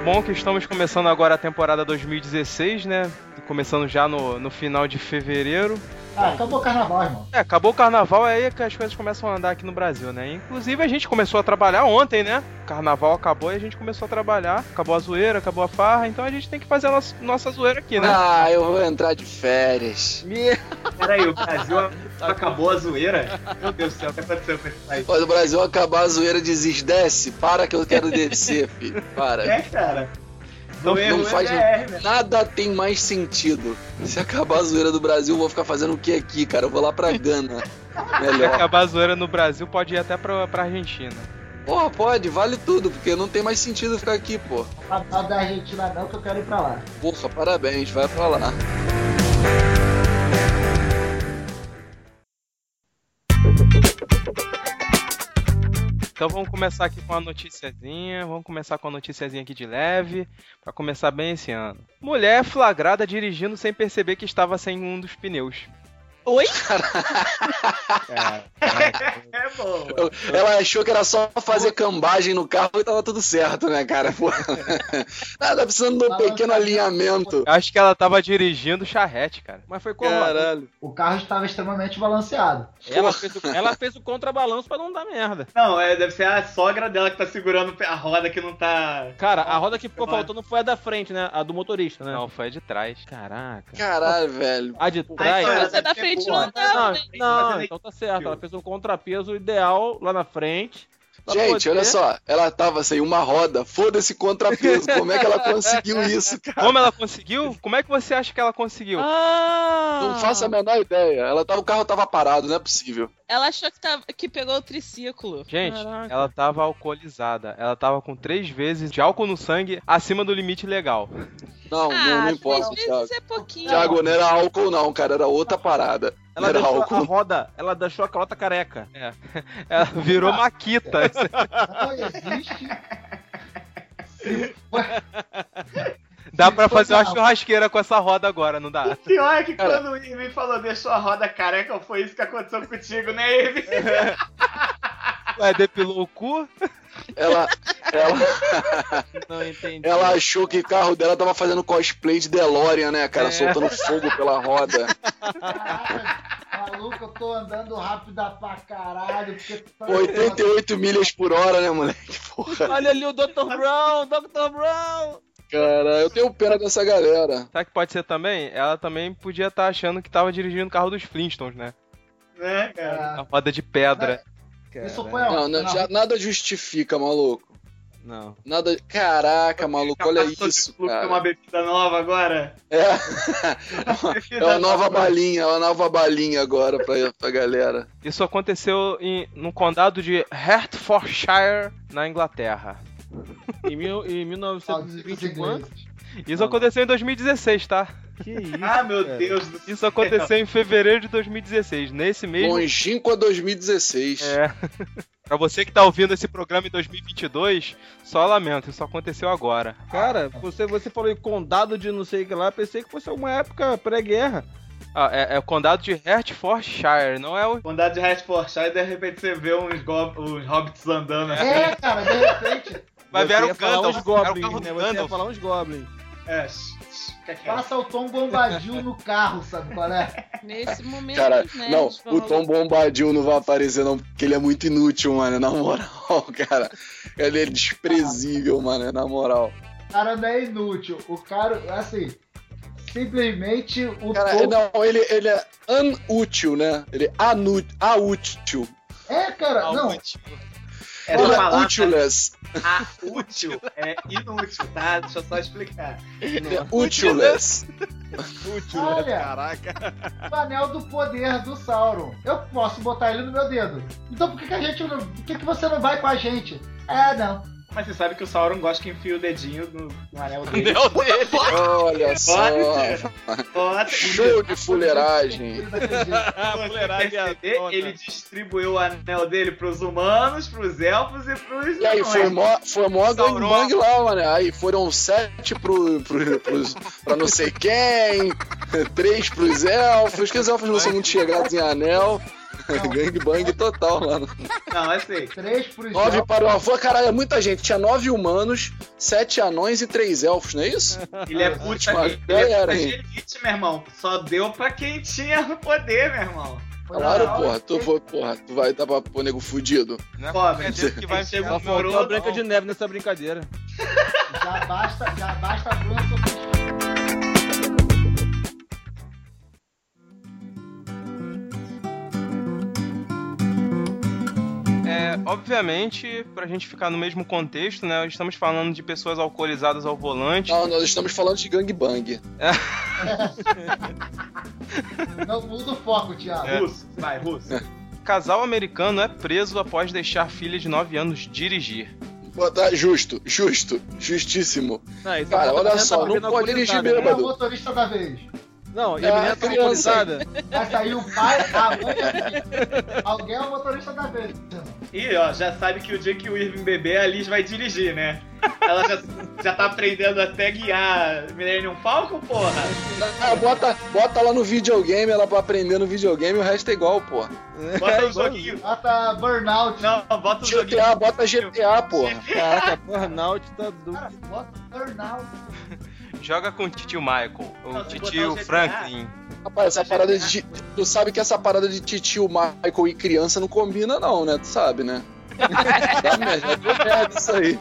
Muito bom que estamos começando agora a temporada 2016, né? Começando já no, no final de fevereiro. Ah, acabou o carnaval, irmão. É, acabou o carnaval, é aí que as coisas começam a andar aqui no Brasil, né? Inclusive a gente começou a trabalhar ontem, né? O carnaval acabou e a gente começou a trabalhar. Acabou a zoeira, acabou a farra, então a gente tem que fazer a nossa, nossa zoeira aqui, né? Ah, eu vou entrar de férias. Peraí, o Brasil acabou a zoeira? Meu Deus do céu, o que aconteceu com esse país? Quando o Brasil acabar a zoeira, diz desce. Para que eu quero descer, filho. Para. É, cara. Não, não faz BR, nada tem mais sentido. Se acabar a zoeira do Brasil, eu vou ficar fazendo o que aqui, cara? Eu vou lá pra Gana. Se Melhor. acabar a zoeira no Brasil, pode ir até pra, pra Argentina. Porra, pode, vale tudo, porque não tem mais sentido ficar aqui, pô. Não da Argentina não, que eu quero ir pra lá. Porra, parabéns, vai pra lá. Então vamos começar aqui com uma noticiazinha. Vamos começar com uma noticiazinha aqui de leve, pra começar bem esse ano. Mulher flagrada dirigindo sem perceber que estava sem um dos pneus. Oi? É bom. Eu- Ela achou que era só fazer cambagem no carro e tava tudo certo, né, cara? Pô. Nada, precisando de um pequeno alinhamento. Eu acho que ela tava dirigindo charrete, cara. Mas foi como? Caralho. O carro estava extremamente balanceado. Ela fez, o, ela fez o contrabalanço pra não dar merda. Não, é, deve ser a sogra dela que tá segurando a roda que não tá. Cara, a roda que ficou Vai. faltando foi a da frente, né? A do motorista, né? Não, foi a de trás. Caraca. Caralho, velho. A de trás. Ai, cara, Você da frente não Não, né? não, Fazendo então tá certo. Ela fez um contrapeso ideal lá na frente. Gente, poder- olha só, ela tava sem uma roda, foda-se contrapeso. Como é que ela conseguiu isso, cara? Como ela conseguiu? Como é que você acha que ela conseguiu? Ah! Não faço a menor ideia. Ela tava, o carro tava parado, não é possível. Ela achou que, tava, que pegou o triciclo. Gente, Caraca. ela tava alcoolizada. Ela tava com três vezes de álcool no sangue acima do limite legal. Não, não, ah, não importa, às vezes Thiago. é pouquinho. Thiago, não era álcool não, cara, era outra parada. Ela era deixou a álcool. roda, ela deixou a calota careca. Ela virou maquita. Não existe. Dá pra fazer uma churrasqueira com essa roda agora, não dá? Pior é que Cara. quando o Ivy falou deixou a roda careca, foi isso que aconteceu contigo, né, Ivy? Ué, depilou o cu? Ela, ela, Não entendi. ela achou que o carro dela tava fazendo cosplay de DeLorean, né, cara? É. Soltando fogo pela roda. Caraca, maluco, eu tô andando rápido pra caralho. Porque tá 88 milhas por hora, né, moleque? Porra. Olha ali o Dr. Brown, Dr. Brown! Cara, eu tenho pena dessa galera. Sabe que pode ser também? Ela também podia estar achando que tava dirigindo o carro dos Flintstones, né? né, cara? A roda de pedra. Isso foi Não, não, já- nada justifica, maluco. Não. Nada. Caraca, maluco, olha isso, cara. uma bebida nova agora. É. É uma nova balinha, é uma nova balinha agora pra, pra galera. Isso aconteceu em, no condado de Hertfordshire, na Inglaterra. Em, mil, em 1920 e quanto? Isso aconteceu em 2016, tá? Que isso? Ah, meu cara. Deus do céu. Isso aconteceu em fevereiro de 2016. Nesse mesmo. Longínqua 2016. É. pra você que tá ouvindo esse programa em 2022, só lamento, isso aconteceu agora. Cara, você, você falou em condado de não sei o que lá, pensei que fosse uma época pré-guerra. Ah, é, é o condado de Hertfordshire, não é o. Condado de Hertfordshire e de repente você vê uns, go- uns hobbits andando assim. É, cara, de repente, Vai ver o falar Gandalf. uns goblins, né? Você ia falar uns goblins. É, é? passa o Tom Bombadil no carro, sabe qual é? Nesse momento, Cara, né? não, o Tom Bombadil não vai aparecer não, porque ele é muito inútil, mano, na moral, cara. Ele é desprezível, mano, na moral. O cara não é inútil. O cara, assim, simplesmente o Cara, Tom... não, ele, ele é anútil, né? Ele é anu, aútil. É, cara, não. Essa é palavra utiless. a útil é inútil, tá? Deixa eu só explicar. Ele é utiless. Útil, Olha. né? Caraca. O anel do poder do Sauron. Eu posso botar ele no meu dedo. Então por que, que a gente não. Por que, que você não vai com a gente? É, não. Mas você sabe que o Sauron gosta que enfia o dedinho no, no anel dele. Dele. Olha só. Pode Show de fuleiragem. Fuleiragem ele distribuiu o anel dele pros humanos, pros elfos e pros E aí, foi mó, foi mó Sauron. gangbang lá, mano. Aí foram sete pro, pro, pros, pra não sei quem, três pros elfos, que os elfos não são muito chegados em anel. gangbang total, mano. Não, é sei. Três pros Nove para o avô, caralho, é muita gente. Tinha nove humanos, sete anões e três elfos, não é isso? Ele é puta, Mas, ele é galera, puta de elite, meu irmão. Só deu pra quem tinha o poder, meu irmão. Claro, Não, porra. Tu, foi, porra, tu vai dar pra pôr nego fudido. Né? Pobre. Quer dizer que vai Aí chega Só um faltou a Frodo, Branca de Neve nessa brincadeira. Já basta, já basta a Bruna É, obviamente, pra gente ficar no mesmo contexto, né? Estamos falando de pessoas alcoolizadas ao volante. Não, nós estamos falando de gangbang. Não muda o foco, Thiago. Russo, vai, russo. Casal americano é preso após deixar filha de 9 anos dirigir. Botar justo, justo, justíssimo. Não, Cara, é olha uma só, não pode dirigir alcoolizada, Quem é o bêbado. motorista da vez? Não, e É, a menina tá criança. alcoolizada. Vai sair o pai, a mãe. Alguém é o motorista da vez. E ó, já sabe que o dia que o Irving beber, a Liz vai dirigir, né? Ela já, já tá aprendendo até guiar Millennium Falcon, porra. Ah, bota, bota lá no videogame, ela pra aprender no videogame, o resto é igual, pô. Bota É, um joguinho. Bota burnout. Não, bota joguinho. GTA, bota GTA, porra. Caraca, burnout tá do... Cara, bota burnout. Joga com o titio Michael, o Não, titio. Franklin. Rapaz, essa parada de. Tu sabe que essa parada de titio Michael e criança não combina, não, né? Tu sabe, né? Dá merda, deu merda isso aí.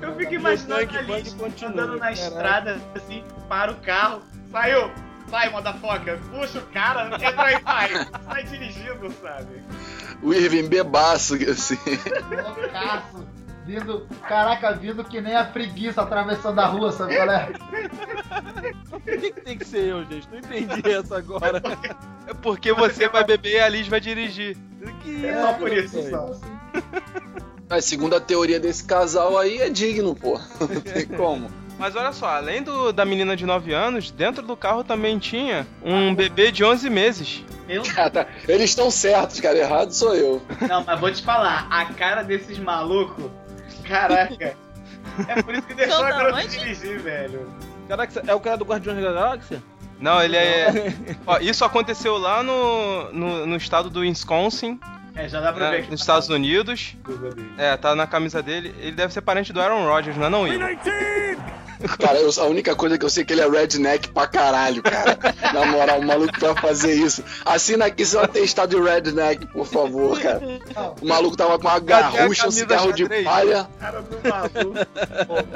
Eu fico E imaginando bang, a bang Liz continua, andando na estrada, assim, para o carro. Saiu! Sai, motherfucker! Puxa o cara, entra aí, pai! Sai dirigindo, sabe? O Irving bebaço, assim. Loucaço. Vindo, caraca, vindo que nem a preguiça atravessando a rua, sabe qual é? Por que, que tem que ser eu, gente? Não entendi essa agora. É porque você vai beber e a Liz vai dirigir. Que É só por isso? Só assim. A segunda teoria desse casal aí é digno, pô. Não tem como. Mas olha só, além do, da menina de 9 anos, dentro do carro também tinha um bebê de 11 meses. Eu Cara, eles estão certos, cara. Errado sou eu. Não, mas vou te falar, a cara desses malucos, caraca. É por isso que deixou a garota dirigir, velho. Caraca, é o cara do Guardiões da Galáxia? Não, ele é. Ó, isso aconteceu lá no, no, no estado do Wisconsin, É, já dá pra né, ver aqui. nos Estados Unidos. É, tá na camisa dele. Ele deve ser parente do Aaron Rodgers, não é não, Igor? Cara, eu- a única coisa que eu sei é que ele é redneck pra caralho, cara. Na moral, o maluco vai fazer isso. Assina aqui seu atestado de redneck, por favor, cara. O maluco tava com uma garrucha, um cigarro de palha Cara do maluco.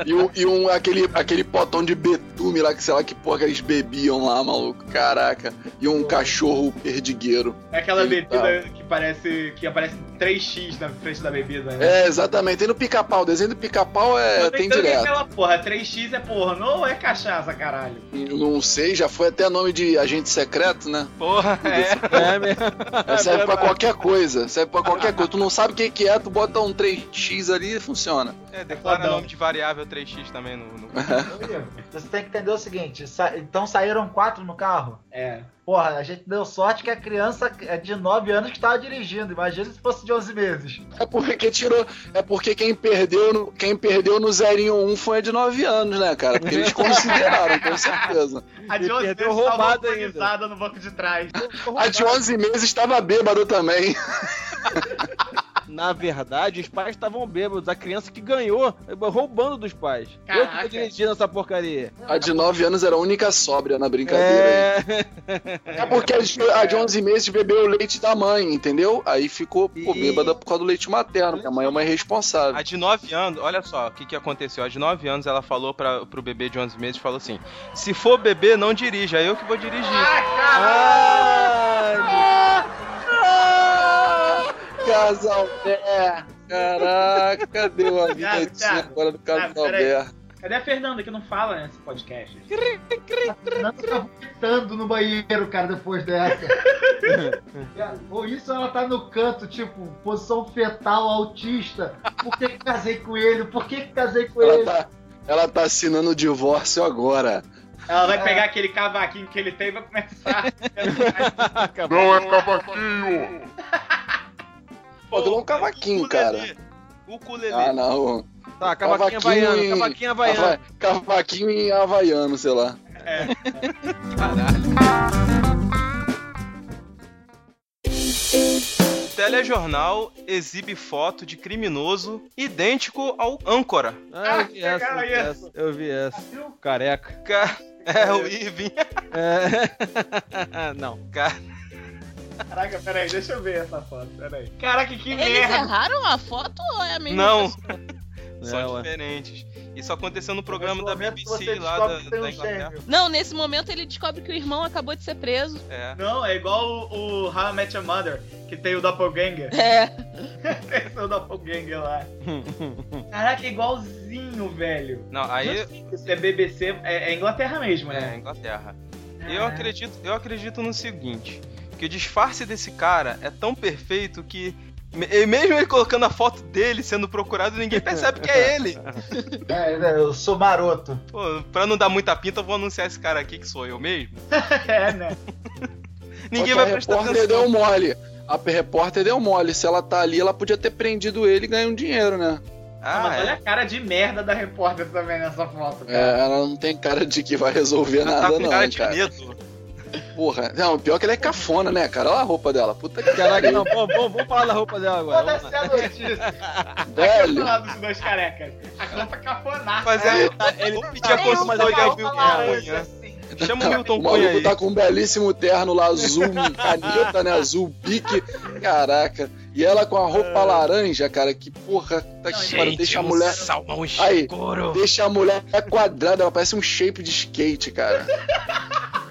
e, um, e um- aquele, aquele potão de betume lá, que sei lá que porra que eles bebiam lá, maluco. Caraca. E um cachorro perdigueiro. É aquela bebida que parece. que aparece 3x na frente da bebida, né? É, exatamente. Tem no pica-pau. O desenho do pica-pau é, tem direto. aquela porra, 3x é porra, ou é cachaça, caralho? Não sei, já foi até nome de agente secreto, né? Porra, é. É mesmo. É, serve pra qualquer coisa. Serve pra qualquer coisa. Tu não sabe o que que é, tu bota um 3x ali e funciona. É, declara Fodão. nome de variável 3x também no. no- Você tem que entender o seguinte: sa- então saíram quatro no carro? É. Porra, a gente deu sorte que a criança é de 9 anos que tava dirigindo. Imagina se fosse de 11 meses. É porque tirou. É porque quem perdeu no, quem perdeu no 01 foi a de 9 anos, né, cara? Porque eles consideraram, com certeza. A de Ele 11 perdeu vezes tava roubado alcoolizada no banco de trás. A de 11 meses estava bêbado também. Na verdade, os pais estavam bêbados. A criança que ganhou, roubando dos pais. Eu que Caraca. tô dirigindo essa porcaria. A de 9 anos era a única sóbria na brincadeira aí. É. É porque a de, a de 11 meses bebeu o leite da mãe, entendeu? Aí ficou pô, bêbada por causa do leite materno, porque a mãe é uma irresponsável. A de 9 anos, olha só o que, que aconteceu. A de 9 anos ela falou pra, pro bebê de 11 meses: falou assim: se for bebê, não dirija, é eu que vou dirigir. Ah, Carlos Alberto. Caraca, deu a vida Thiago, tinha Thiago. agora do Carlos Thiago, peraí. Alberto. Cadê a Fernanda que não fala nesse podcast? A Fernanda tá vomitando no banheiro, cara, depois dessa. Ou isso ela tá no canto, tipo, posição fetal autista. Por que, que casei com ele? Por que, que casei com Ela ele? tá, ela tá assinando o divórcio agora. Ela vai pegar aquele cavaquinho que ele tem e vai começar. Não é cavaquinho! Aquilo é um cavaquinho, cara. O ukulele. Ah, não. Tá, cavaquinho havaiano, em- cavaquinho havaiano. Hava- Cavaquinho em havaiano, sei lá. Telejornal exibe foto de criminoso idêntico ao âncora. Ah, eu vi essa, eu vi Pegaram essa, eu vi essa. Careca. Ca- É, o Irving. É... Não. Ca- Caraca, peraí, deixa eu ver essa foto, peraí. Caraca, que Eles merda! erraram a foto ou é a mesma Não. São É, ué. diferentes. Isso aconteceu no programa da BBC você lá descobre da, que tem da um Inglaterra. Não, nesse momento ele descobre que o irmão acabou de ser preso. É. Não, é igual o, o How I Met Your Mother, que tem o Doppelganger. É. tem o Doppelganger lá. Caraca, é igualzinho, velho. Não, aí Isso é BBC, é, é Inglaterra mesmo, é né? Inglaterra. Eu acredito, eu acredito no seguinte, que o disfarce desse cara é tão perfeito que e mesmo ele colocando a foto dele sendo procurado, ninguém percebe que é ele. É, né, eu sou maroto. Pô, pra não dar muita pinta, eu vou anunciar esse cara aqui que sou eu mesmo. É, né? Ninguém Só que vai a prestar repórter atenção. deu mole. A repórter deu mole. Se ela tá ali, ela podia ter prendido ele e ganho um dinheiro, né? Ah, Ah, mas é. olha a cara de merda da repórter também nessa foto, É, cara. ela não tem cara de que vai resolver Ela nada, tá com não, cara de cara. medo. Porra. Não, pior que ela é cafona, né, cara? Olha a roupa dela. Puta que Caraca, pariu. não, vamos, vamos, vamos falar da roupa dela agora. Foda-se a notícia. Velho. Falar dos dois carecas. A roupa cafonaça. Mas é, Ele a tá coisa com mais uma legal roupa viu, laranja, Cunha. assim. Chama o Milton O Cunha maluco aí. tá com um belíssimo terno lá, azul, caneta, né? Azul, pique. Caraca. E ela com a roupa laranja, cara. Que porra. Tá que pariu. Deixa a mulher. salmão Aí, escuro. deixa a mulher quadrada. Ela parece um shape de skate, cara.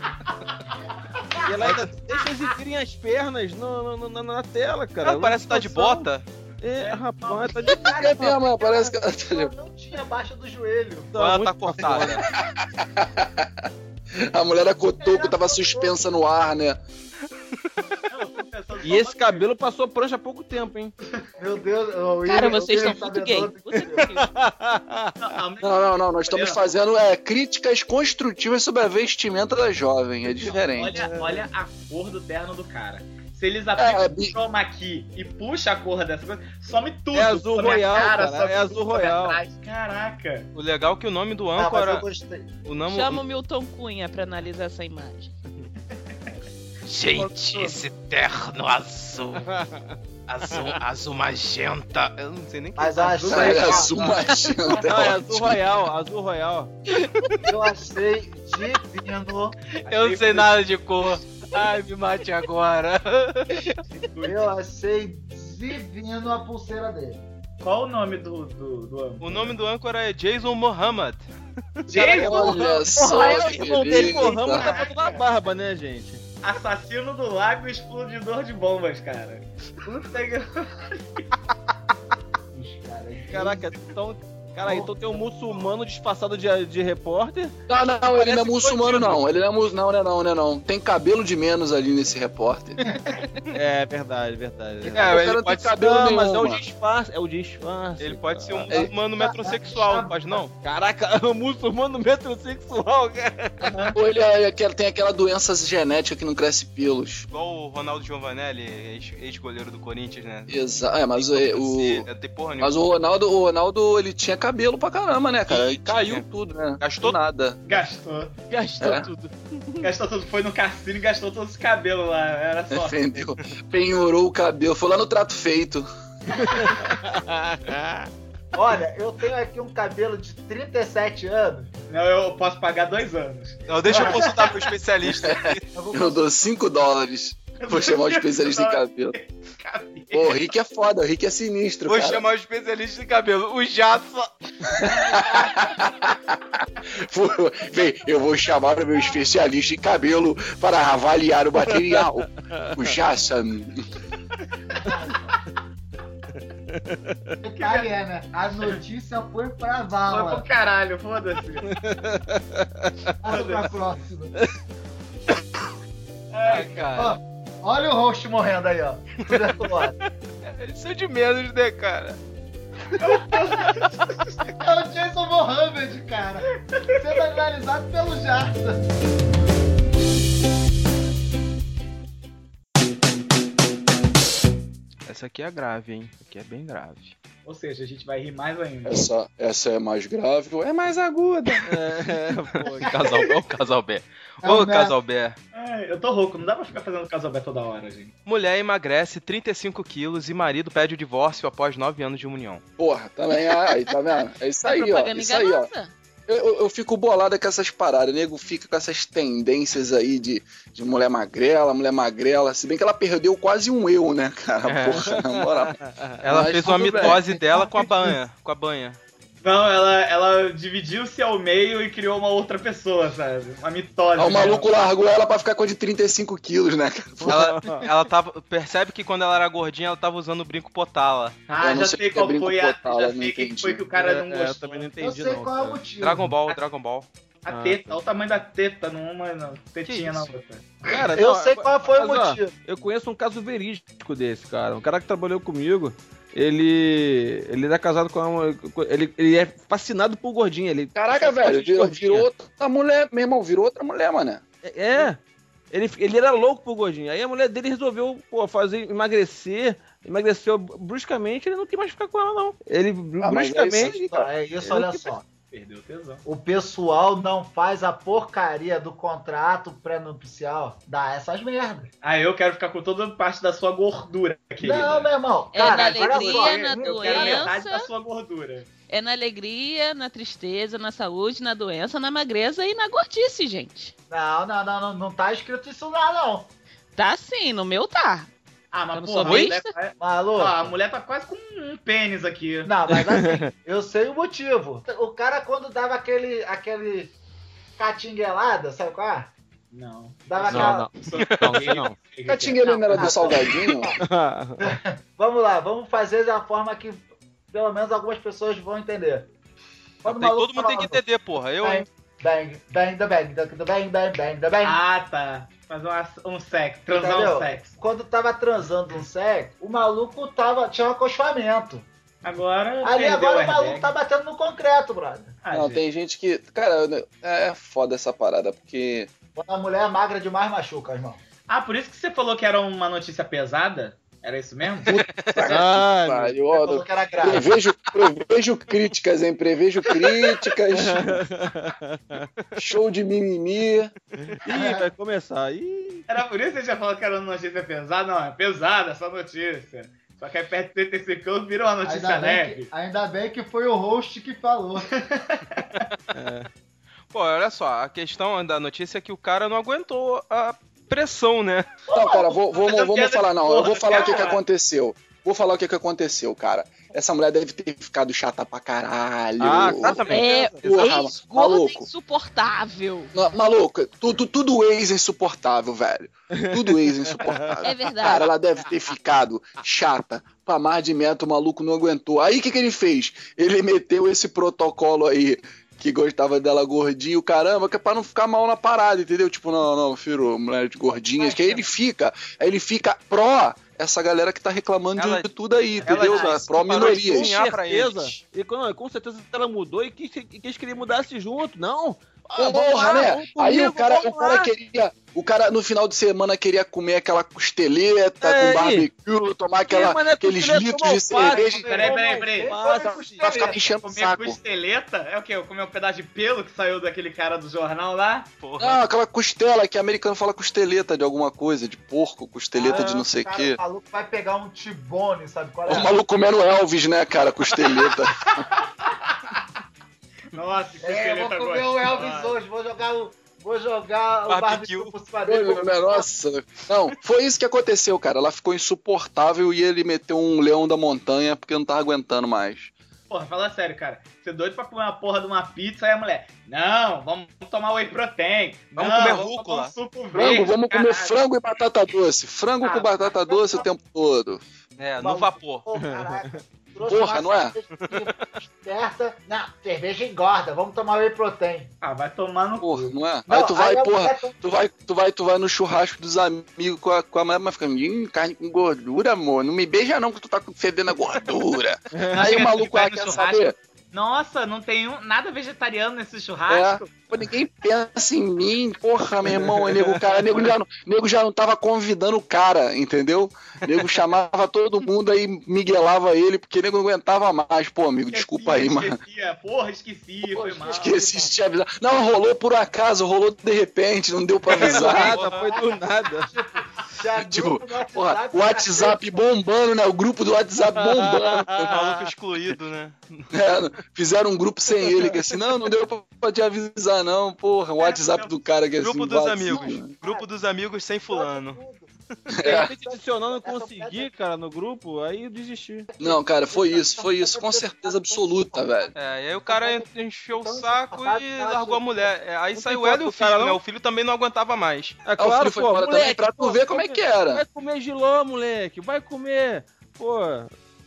E ela ainda deixa exibirem as pernas no, no- no- na tela, cara. Ela parece que tá de bota. É, rapaz, tá de É mesmo, parece que ela tá de- Ela não tinha abaixo do joelho. Ou ela tá cortada. A mulher da Cotoco tava suspensa no ar, né? E esse cabelo passou prancha há pouco tempo, hein? Meu Deus, o Cara, William- vocês estão muito gay. Não, Não, não. Nós estamos fazendo é, críticas construtivas sobre a vestimenta da jovem. É diferente. Olha, olha a cor do terno do cara. Se eles É, aplicam o chroma key e puxa a cor dessa coisa, some tudo. É azul royal, cara, some é azul royal. Caraca. O legal é que o nome do Ah, mas eu âncora. gostei. O nome, Chama o Milton Cunha pra analisar essa imagem. Gente, esse terno azul. Azul, azul magenta. Eu não sei nem o que Mas é. azul Ah, é royal, azul magenta. Não, é azul royal, azul royal. eu achei divino. Eu não sei nada de cor. Ai, me mate agora. Eu achei divino a pulseira dele. Qual o nome do, do, do âmbito? O nome do âncora é Jason Mohammed. Jason, Olha só, que o beleza. porra, tá da barba, né, gente? Assassino do lago explodidor de bombas, cara. Puta que... Caraca, então. Cara, então tem um muçulmano disfarçado de, de repórter. Não, não, ele não é muçulmano, não. Ele não é mus... Não, não é não, não é não. Tem cabelo de menos ali nesse repórter. É, verdade, verdade. É, o cara pode tem cabelo Não, nenhum, mas é o disfarce, é o disfarce. Ele pode ser um cara. muçulmano metrosexual, não pode não? Caraca, um muçulmano metrosexual, cara. Ou ele é aquele- tem aquela doença genética que não cresce pelos. Igual o Ronaldo Giovanelli, ex- ex-goleiro do Corinthians, né? Exato. É, mas o, o- É, tem porra nenhuma. mas o Ronaldo, o Ronaldo, ele tinha cabelo pra caramba, né, cara? E caiu tinha. tudo, né? Gastou Do nada. Gastou. Gastou É. tudo. Gastou tudo. Foi no cassino e gastou todos os cabelos lá. Era só. Defendeu. Penhorou o cabelo. Foi lá no trato feito. Olha, eu tenho aqui um cabelo de 37 anos. Não, eu posso pagar dois anos. Não, deixa eu consultar com o especialista. Eu vou Eu dou 5 dólares. Vou chamar o especialista em cabelo. Cabelo. Pô, o Rick é foda, o Rick é sinistro, Vou cara. chamar o especialista em cabelo, o. Vou- Vem, eu vou chamar o meu especialista em cabelo para avaliar o material. O Jassan. Detalhe é, né? A notícia foi pra Foi vala. pro caralho, foda-se. Passa pra próxima. Ai, cara. Olha o host morrendo aí, ó. É. Isso é de menos, né, cara? É o Jason Mohammed, cara. Sendo analisado pelo Jarta. Essa aqui é grave, hein? Essa aqui é bem grave. Ou seja, a gente vai rir mais ainda. Essa, essa é mais grave, é mais aguda. É, pô, Casal, ô casal B. É Ô casal B. Ai, eu tô rouco, não dá pra ficar fazendo casalbé toda hora, gente. Mulher emagrece 35 quilos e marido pede o divórcio após 9 anos de união. Porra, também, é, aí, tá vendo? É isso É aí, ó. propaganda Isso aí, ó. Eu, eu, fico bolado com essas paradas. O nego fica com essas tendências aí de, de mulher magrela, mulher magrela. Se bem que ela perdeu quase um eu, né, cara? É. Porra, na moral. Ela Mas fez uma tudo bem. mitose dela com a banha. Com a banha. Não, ela, ela dividiu-se ao meio e criou uma outra pessoa, sabe? Uma mitose. Aí o dela. maluco largou ela pra ficar com a de 35 quilos, né, cara? Ela, ela tava. Percebe que quando ela era gordinha, ela tava usando o brinco potala. Ah, Eu não já sei sei que é qual brinco foi a. potala, Já não sei quem entendi. foi que o cara não É, eu gostou. também não Eu entendi, sei não. qual é o cara. motivo. Dragon Ball, Dragon Ball. A Ah. teta, olha o tamanho da teta numa, na tetinha Que na outra. Cara, Eu não, sei qual foi o mas, ó, motivo. Eu conheço um caso verídico desse, cara. Um cara que trabalhou comigo, ele. Ele era casado com uma. Ele, ele é fascinado por gordinha. Ele Caraca, velho, virou, virou outra mulher, meu irmão, virou outra mulher, mano. É. Ele, ele era louco por gordinha. Aí a mulher dele resolveu, pô, fazer emagrecer. Emagreceu bruscamente, ele não quer mais ficar com ela, não. Ele Ah, mas é isso bruscamente. aí, Não, é isso, olha só. Perdeu o tesão. O pessoal não faz a porcaria do contrato pré-nupcial. Dá essas merdas. Ah, eu quero ficar com toda parte da sua gordura, querida. Não, meu irmão. É Cara, na alegria, só. na eu quero metade doença. da sua gordura. É na alegria, na tristeza, na saúde, na doença, na magreza e na gordice, gente. Não, não, não, não, não tá escrito isso lá, não. Tá sim, no meu tá. Ah, mas porra, a mulher, tá- Maluco. ó, a mulher tá quase com um pênis aqui. Não, mas assim, eu sei o motivo. O cara, quando dava aquele. aquele. catinguelada, sabe qual é? Não. Dava Não, aquela. não. Não, sei não. Era do salgadinho? Vamos lá, vamos fazer da forma que pelo menos algumas pessoas vão entender. Quando Tem- todo mundo tem que entender, porra. Eu, hein? Bang, bang, da bang, da da bang, bang, bang, da bang. Ah, tá. Fazer uma- um sexo, transar Entendeu? um sexo. Quando tava transando um sexo, o maluco tava, tinha um acolchoamento. Agora. Ali agora o maluco tá batendo no concreto, brother. Ah, Não, gente. tem gente que. Cara, é foda essa parada, porque. Quando a mulher magra demais machuca, irmão. Ah, por isso que você falou que era uma notícia pesada? Era isso mesmo? Ah, Pariu, falou que era grave. Prevejo, prevejo críticas, hein? Prevejo críticas. Show de mimimi. Ih, vai começar. Ih. Era por isso que você já falou que era uma notícia pesada? Não, é pesada essa notícia. Só que aí perto de 35 anos virou uma notícia Ainda bem, leve. que, ainda bem que foi o host que falou. Pô, olha só, a questão da notícia é que o cara não aguentou a pressão, né? Não, cara, vou, vou- eu vamos falar, não. Eu vou falar o que, que aconteceu. Vou falar o que, que aconteceu, cara. Essa mulher deve ter ficado chata pra caralho. Ah, exatamente. É, Porra, maluco. insuportável. Não, Maluco, tudo, tudo ex insuportável, velho. Tudo ex insuportável. É verdade. Cara, ela deve ter ficado chata pra mais de metro, o maluco não aguentou. Aí o que, que ele fez? Ele meteu esse protocolo aí, que gostava dela gordinho, caramba, que é pra não ficar mal na parada, entendeu? Tipo, não, não, filho, mulher de gordinhas, que aí ele fica, aí ele fica pró essa galera que tá reclamando de- Ela- de tudo aí, ela entendeu? pró que parou de minorias. pra certeza. E com, com certeza ela mudou e quis, e quis que ele mudasse junto. Não. Ah, Porra, né? Aí comigo, o cara, o cara queria. O cara no final de semana queria comer aquela costeleta É, com barbecue, tomar aquela, é aqueles litros de cerveja. Peraí, peraí, peraí. Alface. Vai ficar me enchendo o Comer saco. costeleta? É o quê? Eu comer um pedaço de pelo que saiu daquele cara do jornal lá? Porra. Não, aquela costela que americano fala costeleta de alguma coisa, de porco, costeleta de não sei o quê. O maluco vai pegar um tibone, sabe qual é? O maluco comendo Elvis, né, cara, costeleta. Nossa, que É, eu vou costeleta comer o Elvis hoje, vou jogar o. Vou jogar o Barbecue. barbecue cima dele. Olha, né, Nossa. Não, foi isso que aconteceu, cara. Ela ficou insuportável e ele meteu um leão da montanha porque não tava aguentando mais. Porra, fala sério, cara. Você é doido pra comer uma porra de uma pizza e a mulher. Não, vamos tomar whey protein. Vamos Não, comer vamos rúcula. tomar um suco Frango, vamos comer frango e batata doce. Frango Ah, com batata doce o tempo todo. É, no vapor. Pô, caraca. Porra, não é? Certa. Não, cerveja engorda, vamos tomar whey protein. Ah, vai tomar no Porra, não é? Não, aí tu vai, a porra, mulher toma- tu vai, tu vai, tu vai no churrasco dos amigos com a, com a mulher, mas fica, "Ih, carne com gordura, amor. Não me beija não que tu tá fedendo a gordura. aí o maluco lá quer churrasco. saber. Nossa, não tem um- nada vegetariano nesse É, churrasco. pô, ninguém pensa em mim, porra, meu irmão. Nego, o cara, nego, já não, nego já não tava convidando o cara, entendeu? Nego chamava todo mundo aí, miguelava ele, porque nego não aguentava mais. Pô, amigo, desculpa aí, mano. Esquecia, porra, esqueci, foi mal. Esqueci de te avisar. Não, rolou por acaso, rolou de repente, não deu pra avisar. Nada, foi do nada. Tipo, porra, o WhatsApp bombando, né? O grupo do WhatsApp bombando. Maluco excluído, né? É, fizeram um grupo sem ele, que assim, não, não deu pra, pra te avisar, não, porra. O WhatsApp do cara que assim. Grupo dos vazio, amigos. né? Grupo dos amigos sem fulano. De repente adicionando, eu consegui, cara, no grupo, aí eu desisti. Não, cara, foi isso, foi isso, com certeza absoluta, velho. É, e aí o cara encheu o saco e largou a mulher. É, aí saiu ela e o filho, né? não? O filho também não aguentava mais. É Aí o claro, filho foi pô, embora também moleque, pra tu ver como é que era. Vai comer giló, moleque, vai comer. Pô,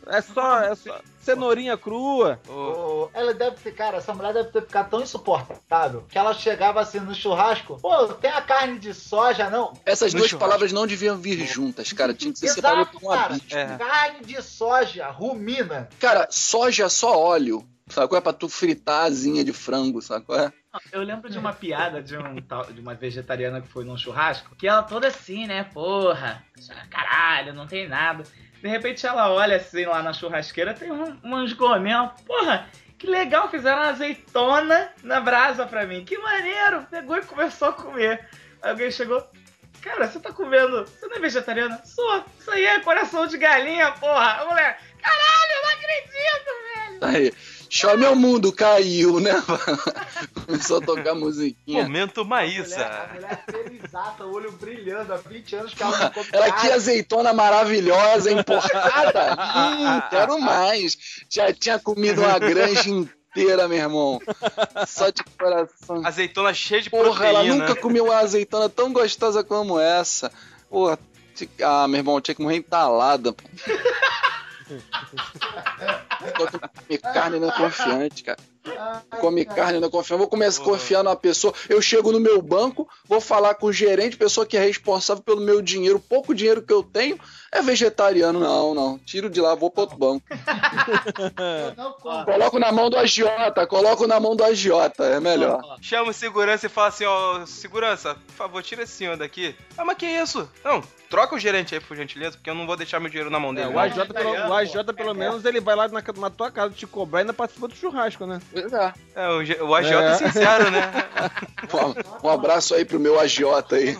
é só, é só cenourinha crua. Ô, O- Ela deve ter, cara, essa mulher deve ter ficado tão insuportável que ela chegava assim no churrasco. Pô, tem a carne de soja, não? Essas No duas churrasco. palavras não deviam vir juntas, cara. Tinha que ser separado Exato, por um cara. É. Carne de soja, rumina. Cara, soja é só óleo. Sabe qual é? Pra tu fritar asinha de frango, sabe qual é? Eu lembro de uma piada de, um, tal- de uma vegetariana que foi num churrasco, que ela toda assim, né? Porra, caralho, não tem nada. De repente ela olha assim lá na churrasqueira, tem um, uns gourmet, porra, que legal, fizeram uma azeitona na brasa pra mim. Que maneiro! Pegou e começou a comer. Aí alguém chegou, cara, você tá comendo, você não é vegetariana? Sou, isso aí é coração de galinha, porra. A mulher, caralho, eu não acredito, velho. Aí, Show meu mundo caiu, né? Começou a tocar musiquinha. momento A mulher, a Maísa. mulher olho brilhando há 20 anos que ela não Ela que azeitona maravilhosa, importada. hum, quero mais. Já tinha comido uma granja inteira, meu irmão. Só de coração. Azeitona cheia de Porra, ela proteína. nunca comeu uma azeitona tão gostosa como essa. Porra, ah, meu irmão, tinha que morrer entalada. Só que carne não é confiante, cara. Come cara. carne não é confiante. Vou começar a confiar numa pessoa. Eu chego no meu banco, vou falar com o gerente, pessoa que é responsável pelo meu dinheiro, pouco dinheiro que eu tenho, é vegetariano. Não, não. Tiro de lá, vou para outro banco. Como. Coloco na mão do agiota, coloco na mão do agiota, é melhor. Chama o segurança e fala assim, ó, segurança, por favor, tira esse senhor daqui. Ah, mas que isso? Não, troca o gerente aí, por gentileza, porque eu não vou deixar meu dinheiro na mão É, dele. o não. AJ, pelo, o AJ, pelo menos, ele vai lá na, na tua casa te cobrar e ainda participa do churrasco, né? Pois é. É, o, o AJ é. É. sincero, né? Um, um abraço aí pro meu agiota aí.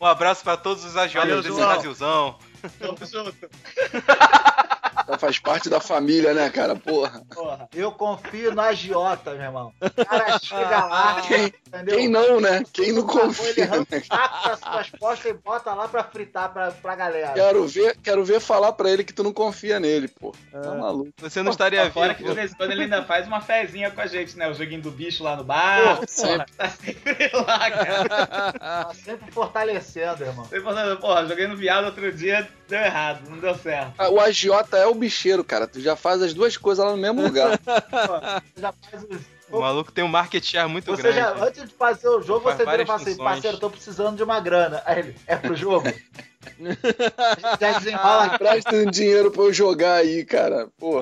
Um abraço pra todos os agiotas desse. Brasilzão. Tamo junto. Já faz parte da família, né, cara? Porra. Porra. Eu confio no agiota, meu irmão. O cara chega lá, Quem, entendeu? quem não, né? Quem não Ele confia, arranca né? das suas costas e bota lá pra fritar pra, pra galera. Quero ver, quero ver falar pra ele que tu não confia nele, pô. Tá maluco. Você não estaria Fora que de vivo. vez em quando ele ainda faz uma fezinha com a gente, né? O joguinho do bicho lá no bar. Porra, sempre. Tá sempre lá, cara. Tá sempre fortalecendo, irmão. Sempre falando, porra, joguei no viado outro dia, deu errado, não deu certo. Ah, O agiota é o bicheiro, cara. Tu já faz as duas coisas lá no mesmo lugar. Você já faz os- O maluco tem um market share muito Você grande. já, antes de fazer o jogo, você vira e fala assim, parceiro, tô precisando de uma grana. Aí ele, é pro jogo? Já desenrola Presta um dinheiro pra eu jogar aí, cara. Pô.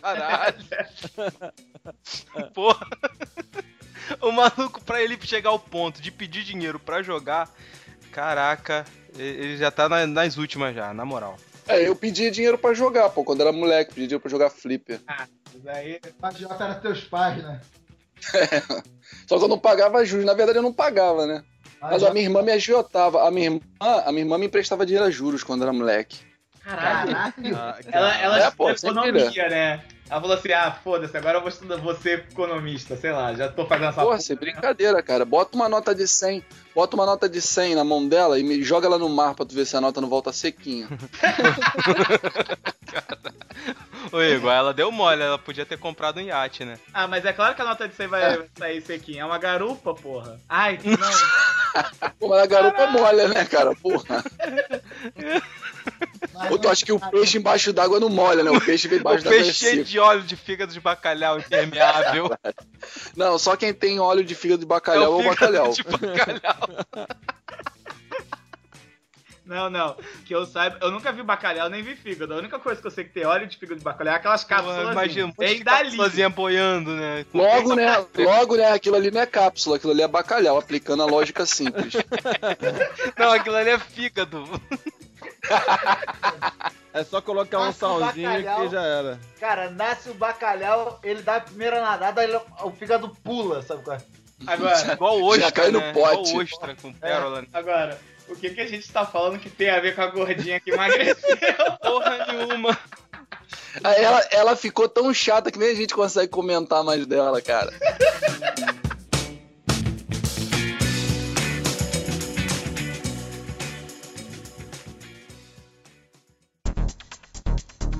Caralho. Porra. O maluco, pra ele chegar ao ponto de pedir dinheiro pra jogar, caraca, ele já tá na- nas últimas já, na moral. É, eu pedia dinheiro pra jogar, pô. Quando era moleque, pedia dinheiro pra jogar flipper. Mas aí, O agiota era teus pais, né? Só que eu não pagava juros. Na verdade, eu não pagava, né? Mas a minha irmã me agiotava. A minha irmã, a minha irmã me emprestava dinheiro a juros quando era moleque. caralho. Caralho. Ela, ela É, pô, economia, né? Ela falou assim, ah, foda-se, agora eu vou estudar, ser economista, sei lá, já tô fazendo essa Porra, sem brincadeira, cara. Bota uma nota de 100. Bota uma nota de 100 na mão dela e me joga ela no mar pra tu ver se a nota não volta sequinha. Ô Igor, ela deu mole, ela podia ter comprado um iate, né? Ah, mas é claro que a nota de 100 vai sair sequinha. É uma garupa, porra. Ai, não. Pô, mas a garupa molha, né, cara? Porra. Ou tu acha que o peixe embaixo d'água não molha, né? O peixe embaixo d'água é peixe cheio seco. de óleo de fígado de bacalhau impermeável. Não, só quem tem óleo de fígado de É bacalhau é o fígado bacalhau. de bacalhau. Não, não. Que eu saiba, eu nunca vi bacalhau nem vi fígado. A única coisa que eu sei que tem óleo de fígado de bacalhau é aquelas cápsulas. Imagina, Vem de dali. boiando, né? Logo, né? Logo, né? Aquilo ali não é cápsula, aquilo ali é bacalhau, aplicando a lógica simples. Não, aquilo ali é fígado. É só colocar um Nossa, salzinho bacalhau. que já era. Cara, nasce o bacalhau, ele dá a primeira nadada, ele, o fígado pula, sabe qual é? Agora, Igual ostra, Já cai no né? pote. Igual ostra com pérola. né? agora, o que, que a gente tá falando que tem a ver com a gordinha que emagreceu? Porra nenhuma. Ela, ela ficou tão chata que nem a gente consegue comentar mais dela, cara.